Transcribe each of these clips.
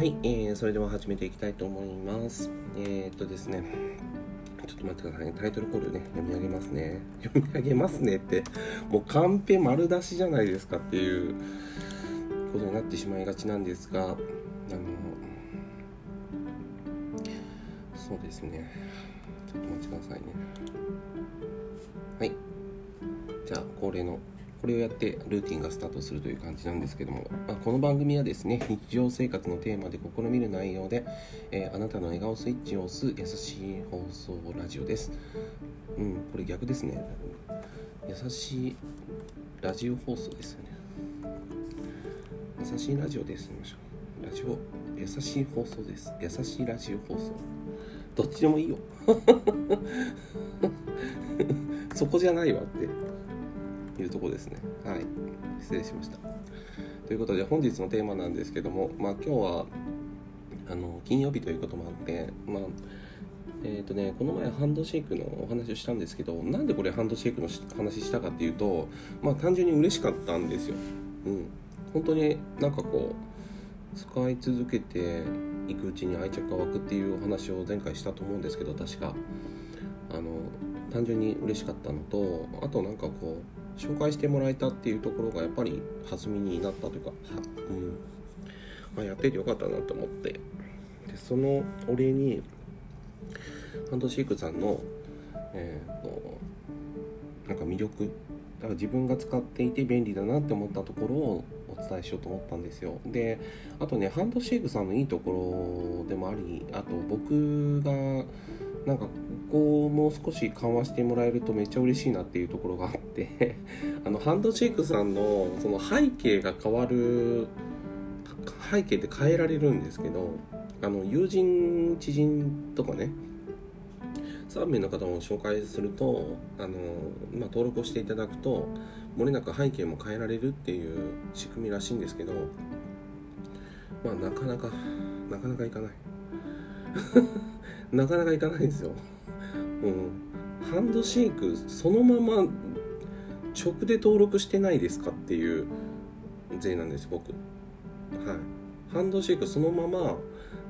はい、えー、それでは始めていきたいと思います。えー、っとですね、ちょっと待ってくださいね。タイトルコールね、読み上げますね。読み上げますねって、もうカンペ丸出しじゃないですかっていうことになってしまいがちなんですが、あの、そうですね。ちょっとお待ちくださいね。はい。じゃあ、恒例のこれをやってルーティンがスタートするという感じなんですけども、まあ、この番組はですね日常生活のテーマで試みる内容で、えー、あなたの笑顔スイッチを押す優しい放送ラジオです。うんこれ逆ですね。優しいラジオ放送ですよね。優しいラジオですみましょう。ラジオ優しい放送です。優しいラジオ放送。どっちでもいいよ。そこじゃないわっていうとこですね。はい。失礼しました。ということで本日のテーマなんですけどもまあ今日はあの金曜日ということもあってまあえーとね、この前ハンドシェイクのお話をしたんですけどなんでこれハンドシェイクの話したかっていうとまあ単純に嬉しかったんですよ。うん、本当になんかこう使い続けていくうちに愛着が湧くっていうお話を前回したと思うんですけど確か。あの単純に嬉しかったのとあとなんかこう紹介してもらえたっていうところがやっぱり弾みになったというか、うん。まあ、やっててよかったなと思って。でそのお礼にハンドシークさんの、えーと、なんか魅力だから自分が使っていて便利だなって思ったところをお伝えしようと思ったんですよ。であとねハンドシェイクさんのいいところでもありあと僕がなんかここをもう少し緩和してもらえるとめっちゃ嬉しいなっていうところがあって あのハンドシェイクさんのその背景が変わる背景って変えられるんですけどあの友人知人とかね3名の方を紹介するとあの、まあ、登録をしていただくともれなく背景も変えられるっていう仕組みらしいんですけどまあなかなかなかなかいかない なかなかいかないですよ。うん。ハンドシェイクそのまま直で登録してないですかっていう税なんです僕。はい。ハンドシェイクそのまま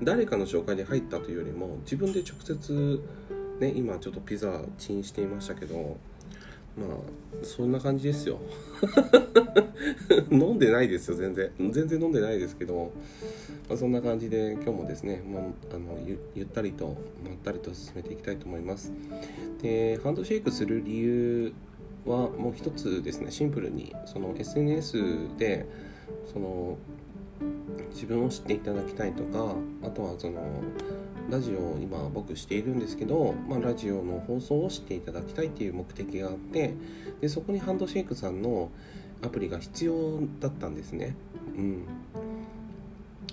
誰かの紹介で入ったというよりも自分で直接ね今ちょっとピザチンしていましたけどまあそんな感じですよ。飲んでないですよ全然。全然飲んでないですけど、まあ、そんな感じで今日もですね、まあ、あのゆったりとまったりと進めていきたいと思います。でハンドシェイクする理由はもう一つですねシンプルにその SNS でその自分を知っていただきたいとかあとはそのラジオを今僕しているんですけど、まあ、ラジオの放送を知っていただきたいっていう目的があってでそこにハンドシェイクさんのアプリが必要だったんですね。うん。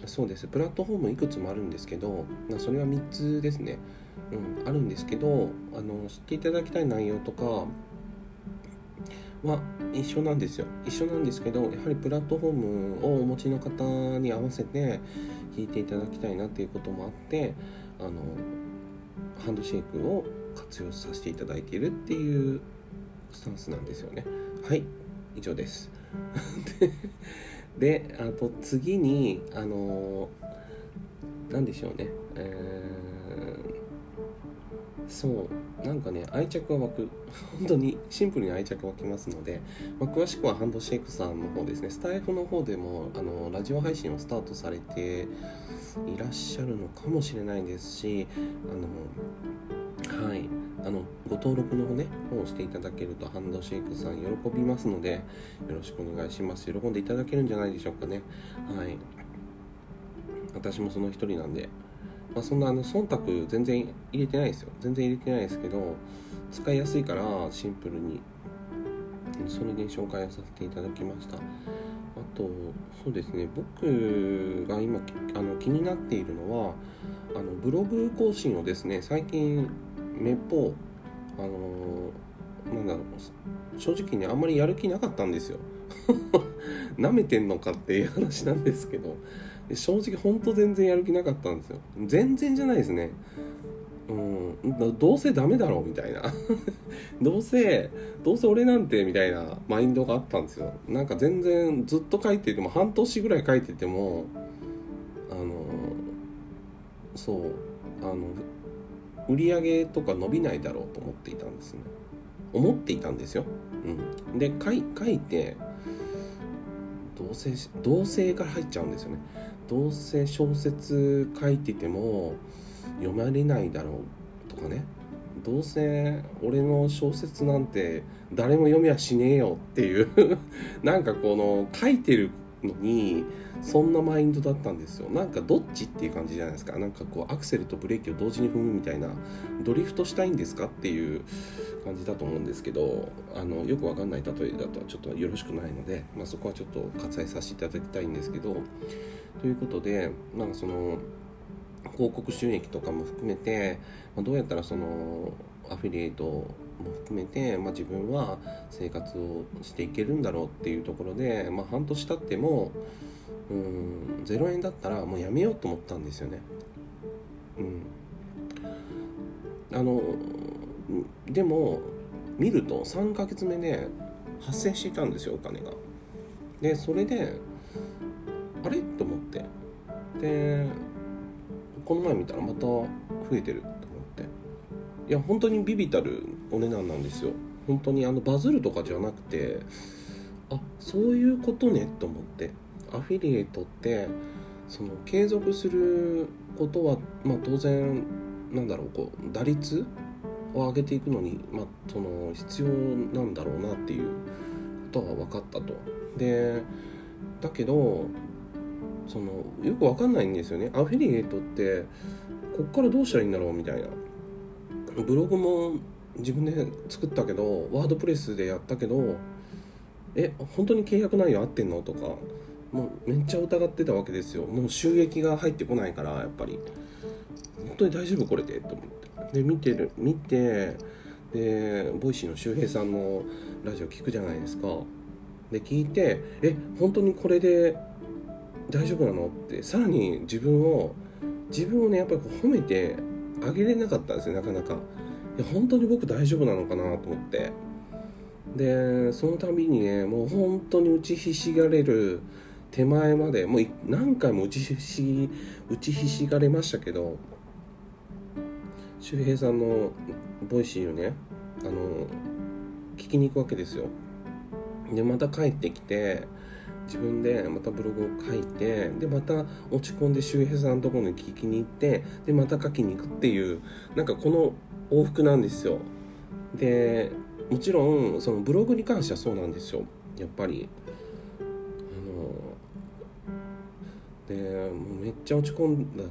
そうです。プラットフォームいくつもあるんですけどまあそれは3つですね、うん、あるんですけどあの知っていただきたい内容とかは一緒なんですよ。一緒なんですけどやはりプラットフォームをお持ちの方に合わせて聞いていただきたいなっていうこともあってあのハンドシェイクを活用させていただいているっていうスタンスなんですよね。はい以上です。であと次にあの何でしょうね、えー、そうなんかね愛着が湧く。本当にシンプルに愛着湧きますので、まあ、詳しくはハンドシェイクさんの方ですね。スタイフの方でもあのラジオ配信をスタートされていらっしゃるのかもしれないですしあのはい。あのご登録のね方をしていただけるとハンドシェイクさん喜びますのでよろしくお願いします。喜んでいただけるんじゃないでしょうかね。はい。私もその一人なんでまあ、そんなあの忖度全然入れてないですよ。全然入れてないですけど使いやすいからシンプルに。それで紹介をさせていただきました。あとそうですね。僕が今あの気になっているのはあのブログ更新をですね最近めっぽうあのなんだろう正直ねあんまりやる気なかったんですよ。なめてんのかっていう話なんですけど正直ほんと全然やる気なかったんですよ。全然じゃないですね。うんどうせダメだろうみたいな。どうせどうせ俺なんてみたいなマインドがあったんですよ。なんか全然ずっと書いてても半年ぐらい書いててもあのそうあの売り上げとか伸びないだろうと思っていたんですね。思っていたんですよ、うん、で書い書いて同性同性から入っちゃうんですよね。どうせ小説書いてても読まれないだろうとかね。どうせ俺の小説なんて誰も読みはしねえよっていう。なんかこの書いてるのにそんなマインドだったんですよ。なんかどっちっていう感じじゃないですか。なんかこうアクセルとブレーキを同時に踏むみたいなドリフトしたいんですかっていう感じだと思うんですけどあのよくわかんない例えだとちょっとよろしくないので、まあ、そこはちょっと割愛させていただきたいんですけどということでなんかその広告収益とかも含めて、まあ、どうやったらそのアフィリエイトも含めて、まあ、自分は生活をしていけるんだろうっていうところで、まあ、半年経ってもうん0円だったらもうやめようと思ったんですよね。うん、あのでも見ると3ヶ月目で発生していたんですよお金が。でそれであれ？と思って。でこの前見たらまた増えてると思って。いや本当にビビたるお値段なんですよ。本当にあのバズるとかじゃなくてあそういうことねと思って。アフィリエイトってその継続することは、まあ、当然なんだろうこう打率を上げていくのに、まあ、その必要なんだろうなっていうことが分かったと。でだけどそのよく分かんないんですよね。アフィリエイトってこっからどうしたらいいんだろうみたいな。ブログも自分で作ったけどワードプレスでやったけどえ本当に契約内容合ってんの？とかもうめっちゃ疑ってたわけですよ。もう収益が入ってこないからやっぱり。本当に大丈夫これで？と思って。で見てる見てでボイシーの周平さんのラジオ聞くじゃないですか。で聞いてえ本当にこれで大丈夫なのって。さらに自分を自分をねやっぱり褒めてあげれなかったんですよなかなかいや本当に僕大丈夫なのかなと思って。でその度にねもう本当に打ちひしがれる手前までもう何回も打ちひし打ちひしがれましたけど周平さんの Voicy をねあの聞きに行くわけですよ。でまた帰ってきて自分でまたブログを書いてでまた落ち込んで周平さんのところに聞きに行ってでまた書きに行くっていうなんかこの往復なんですよ。でもちろんそのブログに関してはそうなんですよ。やっぱり。あのでもうめっちゃ落ち込んだ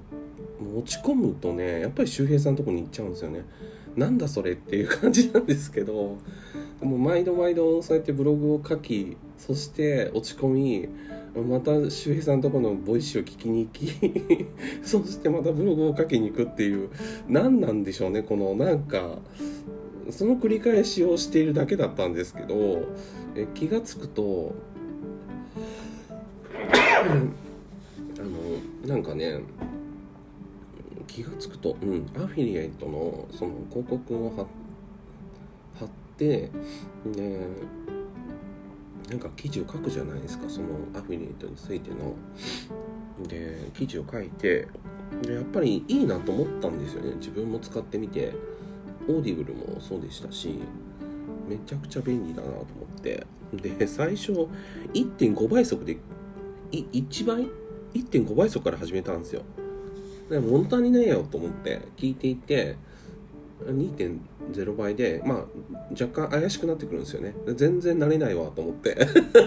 もう落ち込むとねやっぱり周平さんのとこに行っちゃうんですよね。なんだそれっていう感じなんですけどもう毎度毎度そうやってブログを書きそして落ち込みまた周平さんのところのボイスを聞きに行き そしてまたブログを書きに行くっていう何なんでしょうねこのなんかその繰り返しをしているだけだったんですけどえ気が付くとあのなんかね気が付くと、うん、アフィリエイトのその広告を貼ってでなんか記事を書くじゃないですかそのアフィリエイトについての。で記事を書いてでやっぱりいいなと思ったんですよね。自分も使ってみて Audible もそうでしたしめちゃくちゃ便利だなと思って。で最初1.5倍速で1倍1.5倍速から始めたんですよ。で物足りねえよと思って聞いていて2.5 0倍で、まあ、若干怪しくなってくるんですよね。全然慣れないわと思って。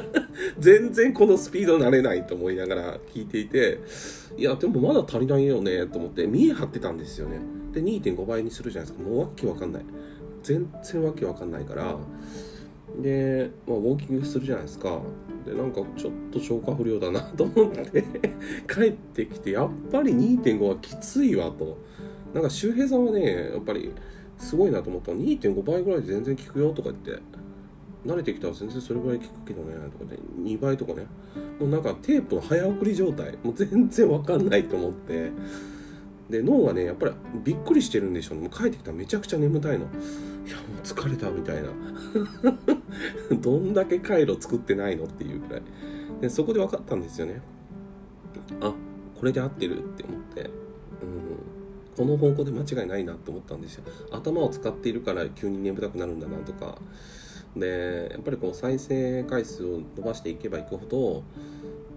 全然このスピード慣れないと思いながら聞いていて、いや、でもまだ足りないよねと思って、見え張ってたんですよね。で、2.5倍にするじゃないですか。もうわけわかんない。全然わけわかんないから、で、まあ、ウォーキングするじゃないですか。で、なんかちょっと消化不良だなと思って 帰ってきて、やっぱり2.5はきついわと。なんか周平さんはねやっぱりすごいなと思ったら2.5倍ぐらいで全然効くよとか言って。慣れてきたら全然それぐらい効くけどね。とかね。2倍とかね。もうなんかテープの早送り状態。もう全然わかんないと思って。で脳がねやっぱりびっくりしてるんでしょうね。もう帰ってきたらめちゃくちゃ眠たいの。いやもう疲れたみたいな。どんだけ回路作ってないのっていうぐらい。でそこで分かったんですよね。あこれで合ってるって思って。この方向で間違いないなって思ったんですよ。頭を使っているから急に眠たくなるんだなとか。でやっぱりこう再生回数を伸ばしていけばいくほど、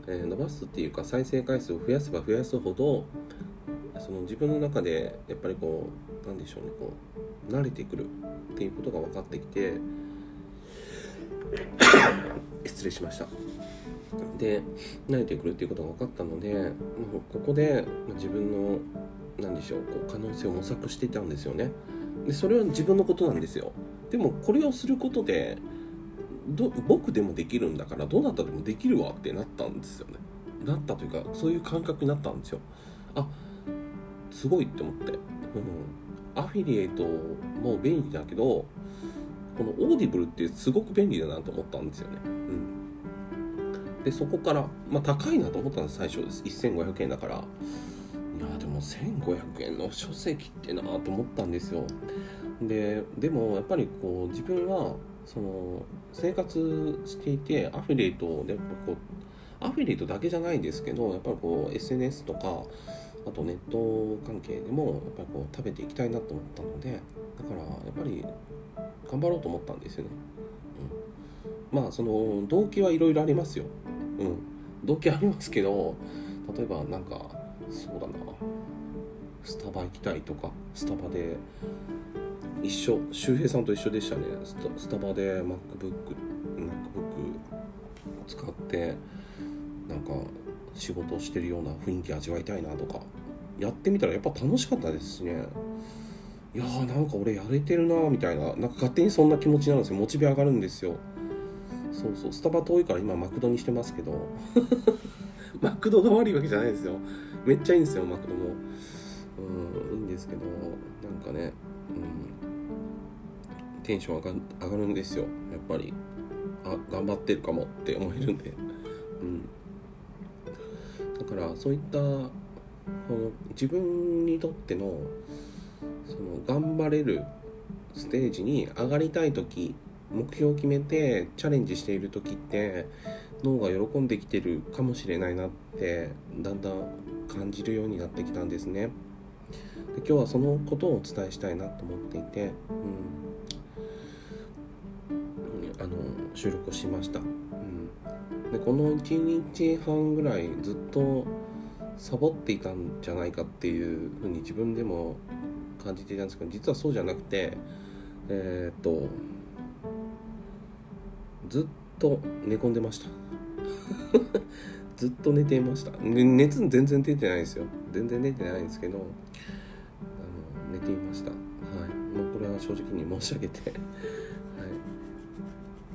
えー、伸ばすっていうか再生回数を増やせば増やすほどその自分の中でやっぱりこうなんでしょうねこう慣れてくるっていうことが分かってきて 失礼しました。で慣れてくるっていうことが分かったのでここで自分の何でしょうこう可能性を模索してたんですよね。でそれは自分のことなんですよ。でもこれをすることでど僕でもできるんだからどなたでもできるわってなったんですよね。なったというかそういう感覚になったんですよ。あすごいって思って、うん、アフィリエイトも便利だけどこの Audible ってすごく便利だなと思ったんですよね、うん、でそこからまあ高いなと思ったんです最初です。1500円だから。やでも1500円の書籍ってなと思ったんですよ。ででもやっぱりこう自分はその生活していてアフィリエイトでこうアフィリエイトだけじゃないんですけどやっぱりこう SNS とかあとネット関係でもやっぱりこう食べていきたいなと思ったのでだからやっぱり頑張ろうと思ったんですよね、うん、まあその動機はいろいろありますよ、うん、動機ありますけど例えばなんかそうだな。スタバ行きたいとかスタバで一緒周平さんと一緒でしたね。スタバで MacBook, MacBook 使ってなんか仕事をしてるような雰囲気味わいたいなとかやってみたらやっぱ楽しかったですしね。いやーなんか俺やれてるなみたいななんか勝手にそんな気持ちなんですよ。モチベ上がるんですよ。そうそうスタバ遠いから今マクドにしてますけど。マクドが悪いわけじゃないですよ。めっちゃいいんですよマクドも。うんいいんですけどなんかねうんテンション上が上がるんですよやっぱり。あ頑張ってるかもって思えるんで。うん。だからそういったその自分にとってのその頑張れるステージに上がりたい時目標を決めてチャレンジしている時って脳が喜んできてるかもしれないなってだんだん感じるようになってきたんですね。で今日はそのことをお伝えしたいなと思っていて、うん、あの収録をしました。うん、でこの1日半ぐらいずっとサボっていたんじゃないかっていうふうに自分でも感じていたんですけど実はそうじゃなくてえー、っとずっと寝込んでました ずっと寝ていました。熱全然出てないですよ。全然出てないんですけどあの寝ていました。はい。もうこれは正直に申し上げて。はい。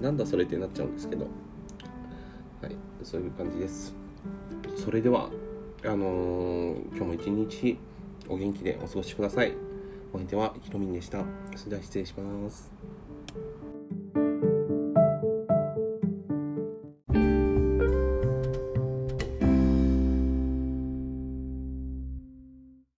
なんだそれってなっちゃうんですけど。はい。そういう感じです。それではあのー、今日も一日お元気でお過ごしください。お相手はひろみんでした。それでは失礼します。